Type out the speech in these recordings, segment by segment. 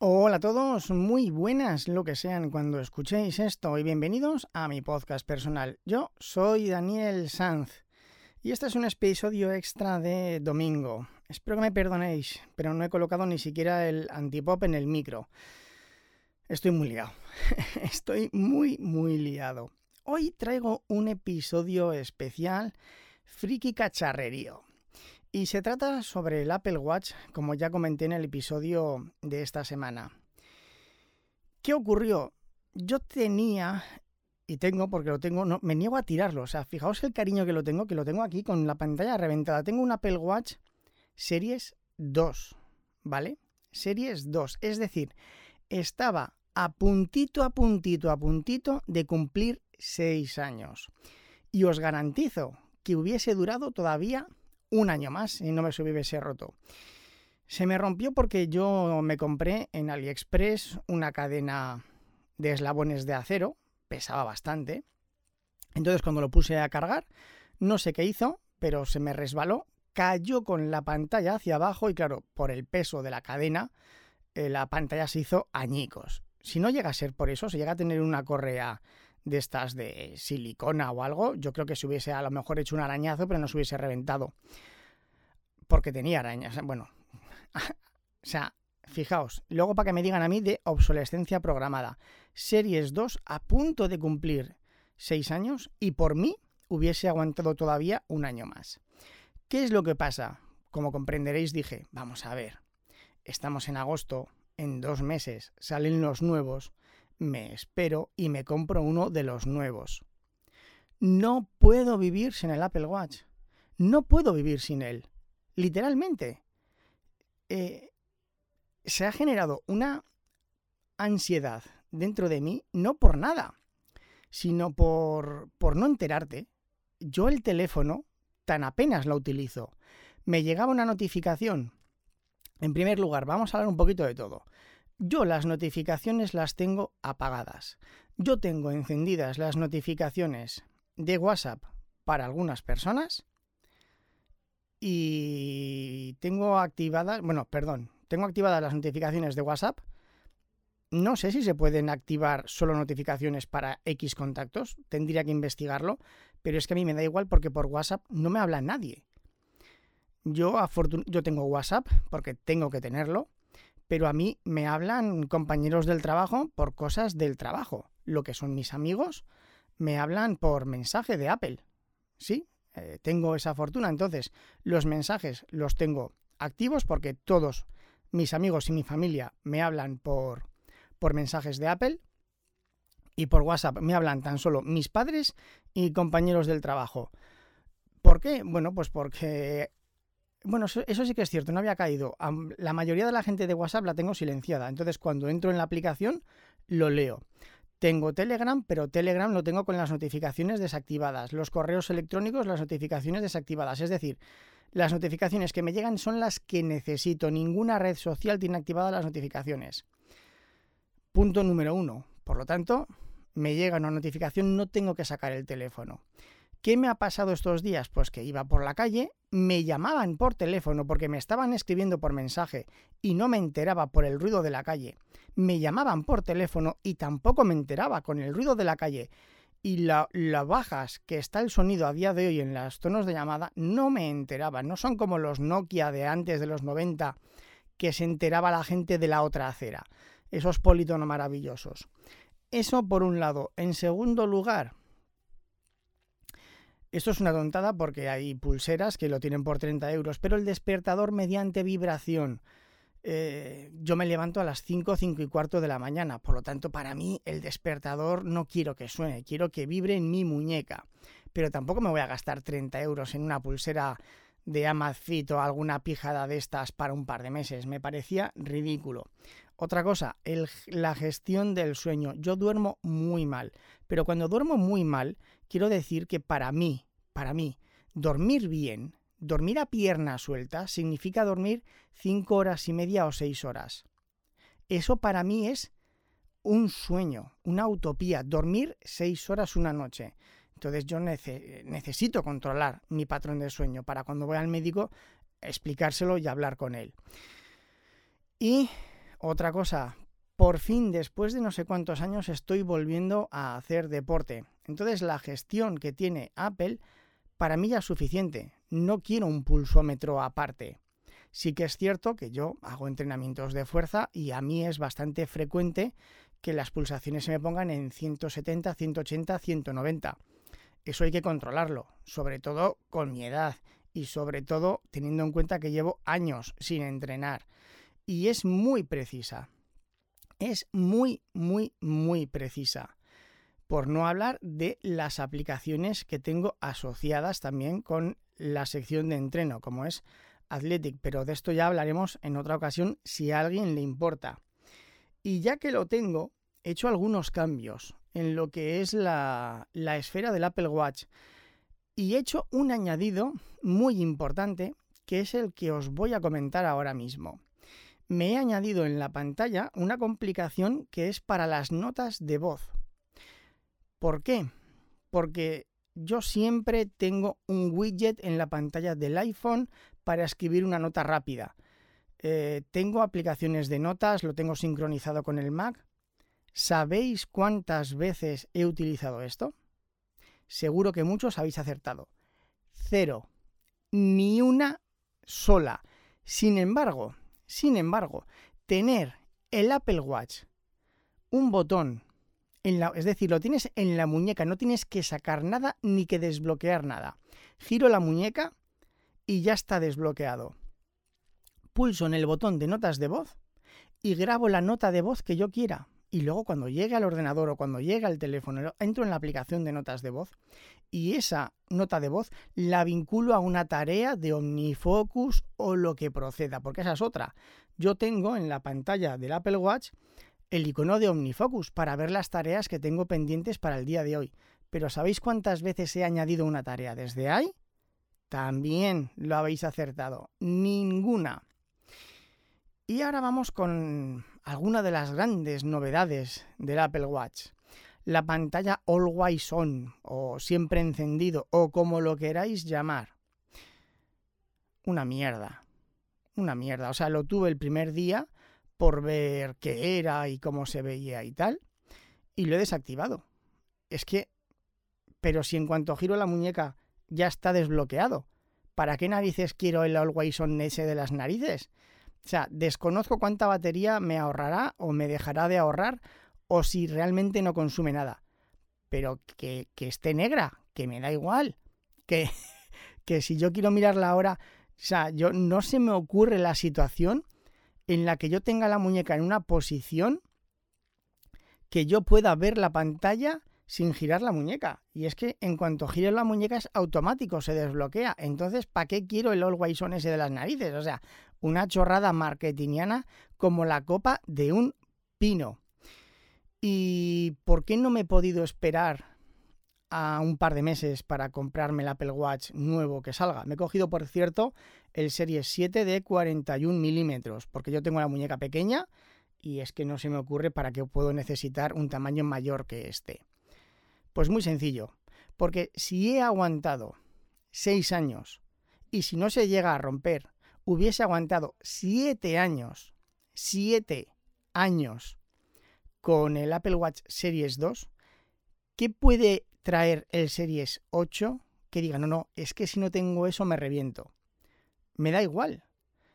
Hola a todos, muy buenas lo que sean cuando escuchéis esto y bienvenidos a mi podcast personal. Yo soy Daniel Sanz y este es un episodio extra de domingo. Espero que me perdonéis, pero no he colocado ni siquiera el antipop en el micro. Estoy muy liado. Estoy muy, muy liado. Hoy traigo un episodio especial, friki cacharrerío. Y se trata sobre el Apple Watch, como ya comenté en el episodio de esta semana. ¿Qué ocurrió? Yo tenía, y tengo, porque lo tengo, no, me niego a tirarlo. O sea, fijaos el cariño que lo tengo, que lo tengo aquí con la pantalla reventada. Tengo un Apple Watch Series 2, ¿vale? Series 2. Es decir, estaba a puntito, a puntito, a puntito de cumplir 6 años. Y os garantizo que hubiese durado todavía un año más y no me hubiese roto. Se me rompió porque yo me compré en AliExpress una cadena de eslabones de acero, pesaba bastante. Entonces cuando lo puse a cargar, no sé qué hizo, pero se me resbaló, cayó con la pantalla hacia abajo y claro, por el peso de la cadena, eh, la pantalla se hizo añicos. Si no llega a ser por eso, si llega a tener una correa de estas de silicona o algo, yo creo que se hubiese a lo mejor hecho un arañazo, pero no se hubiese reventado. Porque tenía arañas. Bueno, o sea, fijaos, luego para que me digan a mí de obsolescencia programada. Series 2 a punto de cumplir 6 años y por mí hubiese aguantado todavía un año más. ¿Qué es lo que pasa? Como comprenderéis, dije, vamos a ver, estamos en agosto, en dos meses salen los nuevos, me espero y me compro uno de los nuevos. No puedo vivir sin el Apple Watch. No puedo vivir sin él. Literalmente. Eh, se ha generado una ansiedad dentro de mí, no por nada, sino por, por no enterarte. Yo el teléfono tan apenas lo utilizo. Me llegaba una notificación. En primer lugar, vamos a hablar un poquito de todo. Yo las notificaciones las tengo apagadas. Yo tengo encendidas las notificaciones de WhatsApp para algunas personas y tengo activadas, bueno, perdón, tengo activadas las notificaciones de WhatsApp. No sé si se pueden activar solo notificaciones para X contactos, tendría que investigarlo, pero es que a mí me da igual porque por WhatsApp no me habla nadie. Yo, yo tengo WhatsApp porque tengo que tenerlo pero a mí me hablan compañeros del trabajo por cosas del trabajo. Lo que son mis amigos me hablan por mensaje de Apple. Sí, eh, tengo esa fortuna. Entonces, los mensajes los tengo activos porque todos mis amigos y mi familia me hablan por, por mensajes de Apple. Y por WhatsApp me hablan tan solo mis padres y compañeros del trabajo. ¿Por qué? Bueno, pues porque bueno, eso, sí que es cierto, no había caído. La mayoría de la gente de WhatsApp la tengo silenciada. Entonces, cuando entro en la aplicación, lo leo. Tengo Telegram, pero Telegram lo tengo con las notificaciones desactivadas. Los correos electrónicos, las notificaciones desactivadas. Es decir, las notificaciones que me llegan son las que necesito. Ninguna red social tiene activadas las notificaciones. Punto número uno. Por lo tanto, me llega una notificación, no tengo que sacar el teléfono. ¿Qué me ha pasado estos días? Pues que iba por la calle, me llamaban por teléfono porque me estaban escribiendo por mensaje y no me enteraba por el ruido de la calle. Me llamaban por teléfono y tampoco me enteraba con el ruido de la calle. Y la, bajas que está el sonido a día de hoy en los tonos de llamada, no me enteraba. No son como los Nokia de antes de los 90 que se enteraba la gente de la otra acera. Esos polítonos maravillosos. Eso por un lado. En segundo lugar, esto es una tontada porque hay pulseras que lo tienen por 30 euros, pero el despertador mediante vibración. Eh, yo me levanto a las 5, 5 y cuarto de la mañana, por lo tanto para mí el despertador no quiero que suene, quiero que vibre en mi muñeca. Pero tampoco me voy a gastar 30 euros en una pulsera de Amazfit o alguna pijada de estas para un par de meses. Me parecía ridículo. Otra cosa, la gestión del sueño. Yo duermo muy mal, pero cuando duermo muy mal, quiero decir que para mí, para mí, dormir bien, dormir a pierna suelta, significa dormir cinco horas y media o seis horas. Eso para mí es un sueño, una utopía, dormir seis horas una noche. Entonces yo necesito controlar mi patrón de sueño para cuando voy al médico explicárselo y hablar con él. Y otra cosa, por fin, después de no sé cuántos años, estoy volviendo a hacer deporte. Entonces la gestión que tiene Apple para mí ya es suficiente. No quiero un pulsómetro aparte. Sí que es cierto que yo hago entrenamientos de fuerza y a mí es bastante frecuente que las pulsaciones se me pongan en 170, 180, 190. Eso hay que controlarlo, sobre todo con mi edad y sobre todo teniendo en cuenta que llevo años sin entrenar. Y es muy precisa. Es muy, muy, muy precisa. Por no hablar de las aplicaciones que tengo asociadas también con la sección de entreno, como es Athletic, pero de esto ya hablaremos en otra ocasión si a alguien le importa. Y ya que lo tengo, he hecho algunos cambios en lo que es la, la esfera del Apple Watch y he hecho un añadido muy importante que es el que os voy a comentar ahora mismo. Me he añadido en la pantalla una complicación que es para las notas de voz. ¿Por qué? Porque yo siempre tengo un widget en la pantalla del iPhone para escribir una nota rápida. Eh, tengo aplicaciones de notas, lo tengo sincronizado con el Mac. ¿Sabéis cuántas veces he utilizado esto? Seguro que muchos habéis acertado. Cero. Ni una sola. Sin embargo, sin embargo, tener el Apple Watch, un botón, en la, es decir, lo tienes en la muñeca, no tienes que sacar nada ni que desbloquear nada. Giro la muñeca y ya está desbloqueado. Pulso en el botón de notas de voz y grabo la nota de voz que yo quiera. Y luego cuando llegue al ordenador o cuando llegue al teléfono, entro en la aplicación de notas de voz y esa nota de voz la vinculo a una tarea de OmniFocus o lo que proceda, porque esa es otra. Yo tengo en la pantalla del Apple Watch el icono de OmniFocus para ver las tareas que tengo pendientes para el día de hoy. Pero ¿sabéis cuántas veces he añadido una tarea desde ahí? También lo habéis acertado. Ninguna. Y ahora vamos con alguna de las grandes novedades del Apple Watch. La pantalla Always On o siempre encendido o como lo queráis llamar. Una mierda. Una mierda. O sea, lo tuve el primer día por ver qué era y cómo se veía y tal. Y lo he desactivado. Es que... Pero si en cuanto giro la muñeca ya está desbloqueado. ¿Para qué narices quiero el Always On ese de las narices? O sea, desconozco cuánta batería me ahorrará o me dejará de ahorrar o si realmente no consume nada. Pero que, que esté negra, que me da igual. Que, que si yo quiero mirar la hora, o sea, yo no se me ocurre la situación en la que yo tenga la muñeca en una posición que yo pueda ver la pantalla sin girar la muñeca. Y es que en cuanto gire la muñeca es automático, se desbloquea. Entonces, ¿para qué quiero el Always On ese de las narices? O sea, una chorrada marketingiana como la copa de un pino. ¿Y por qué no me he podido esperar a un par de meses para comprarme el Apple Watch nuevo que salga? Me he cogido, por cierto, el Series 7 de 41 milímetros, porque yo tengo la muñeca pequeña y es que no se me ocurre para qué puedo necesitar un tamaño mayor que este. Pues muy sencillo, porque si he aguantado 6 años y si no se llega a romper, hubiese aguantado 7 años, 7 años con el Apple Watch Series 2, ¿qué puede traer el Series 8 que diga, no, no, es que si no tengo eso me reviento? Me da igual.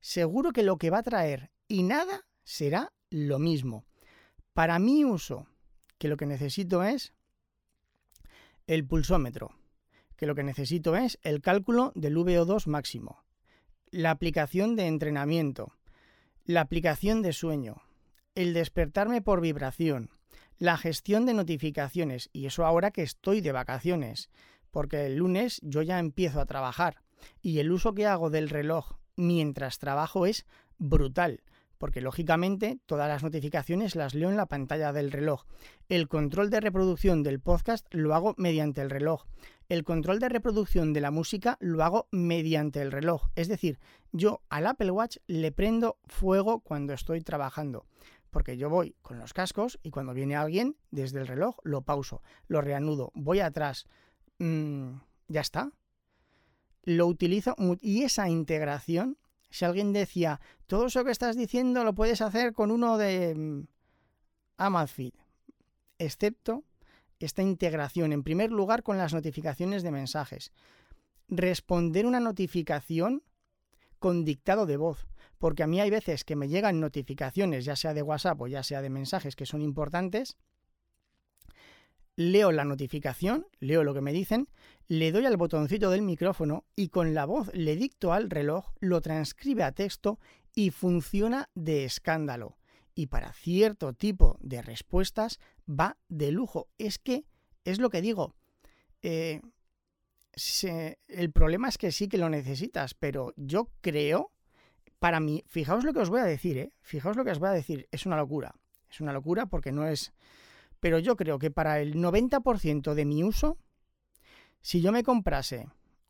Seguro que lo que va a traer y nada será lo mismo. Para mi uso, que lo que necesito es el pulsómetro, que lo que necesito es el cálculo del VO2 máximo, la aplicación de entrenamiento, la aplicación de sueño, el despertarme por vibración, la gestión de notificaciones, y eso ahora que estoy de vacaciones, porque el lunes yo ya empiezo a trabajar, y el uso que hago del reloj mientras trabajo es brutal porque lógicamente todas las notificaciones las leo en la pantalla del reloj. El control de reproducción del podcast lo hago mediante el reloj. El control de reproducción de la música lo hago mediante el reloj. Es decir, yo al Apple Watch le prendo fuego cuando estoy trabajando. Porque yo voy con los cascos y cuando viene alguien, desde el reloj lo pauso, lo reanudo, voy atrás. Mm, ya está. Lo utilizo y esa integración si alguien decía, todo eso que estás diciendo lo puedes hacer con uno de mm, Amazfit, excepto esta integración, en primer lugar, con las notificaciones de mensajes. Responder una notificación con dictado de voz, porque a mí hay veces que me llegan notificaciones, ya sea de WhatsApp o ya sea de mensajes que son importantes, leo la notificación, leo lo que me dicen, le doy al botoncito del micrófono y con la voz le dicto al reloj, lo transcribe a texto y funciona de escándalo. Y para cierto tipo de respuestas va de lujo. Es que, es lo que digo, eh, el problema es que sí que lo necesitas, pero yo creo, para mí, fijaos lo que os voy a decir, ¿eh? fijaos lo que os voy a decir, es una locura. Es una locura porque no es pero yo creo que para el 90% de mi uso, si yo me comprase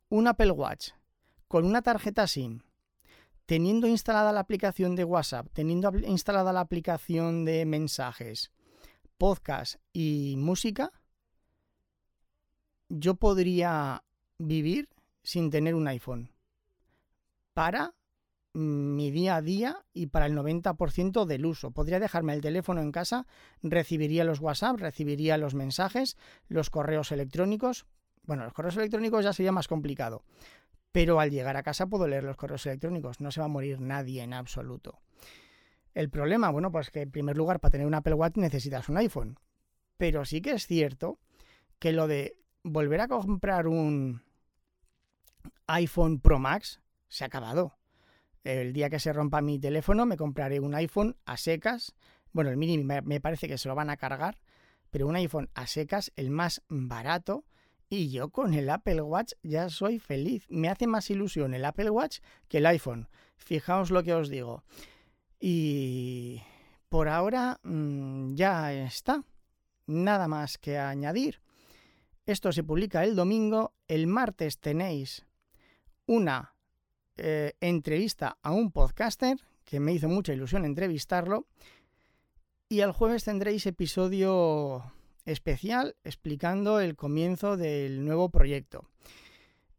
un Apple Watch con una tarjeta SIM, teniendo instalada la aplicación de WhatsApp, teniendo instalada la aplicación de mensajes, podcast y música, yo podría vivir sin tener un iPhone. Para mi día a día y para el 90% del uso. Podría dejarme el teléfono en casa, recibiría los WhatsApp, recibiría los mensajes, los correos electrónicos. Bueno, los correos electrónicos ya sería más complicado. Pero al llegar a casa puedo leer los correos electrónicos. No se va a morir nadie en absoluto. El problema, bueno, pues que en primer lugar para tener un Apple Watch necesitas un iPhone. Pero sí que es cierto que lo de volver a comprar un iPhone Pro Max se ha acabado. El día que se rompa mi teléfono me compraré un iPhone a secas. Bueno, el mini me parece que se lo van a cargar, pero un iPhone a secas, el más barato. Y yo con el Apple Watch ya soy feliz. Me hace más ilusión el Apple Watch que el iPhone. Fijaos lo que os digo. Y por ahora mm, ya está. Nada más que añadir. Esto se publica el domingo. El martes tenéis una eh, entrevista a un podcaster, que me hizo mucha ilusión entrevistarlo. Y el jueves tendréis episodio especial explicando el comienzo del nuevo proyecto.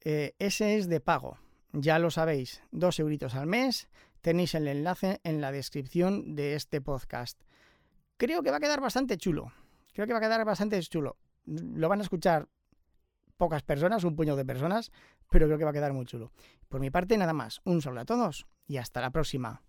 Eh, ese es de pago, ya lo sabéis, dos euritos al mes. Tenéis el enlace en la descripción de este podcast. Creo que va a quedar bastante chulo. Creo que va a quedar bastante chulo. Lo van a escuchar pocas personas, un puño de personas, pero creo que va a quedar muy chulo. Por mi parte, nada más. Un saludo a todos y hasta la próxima.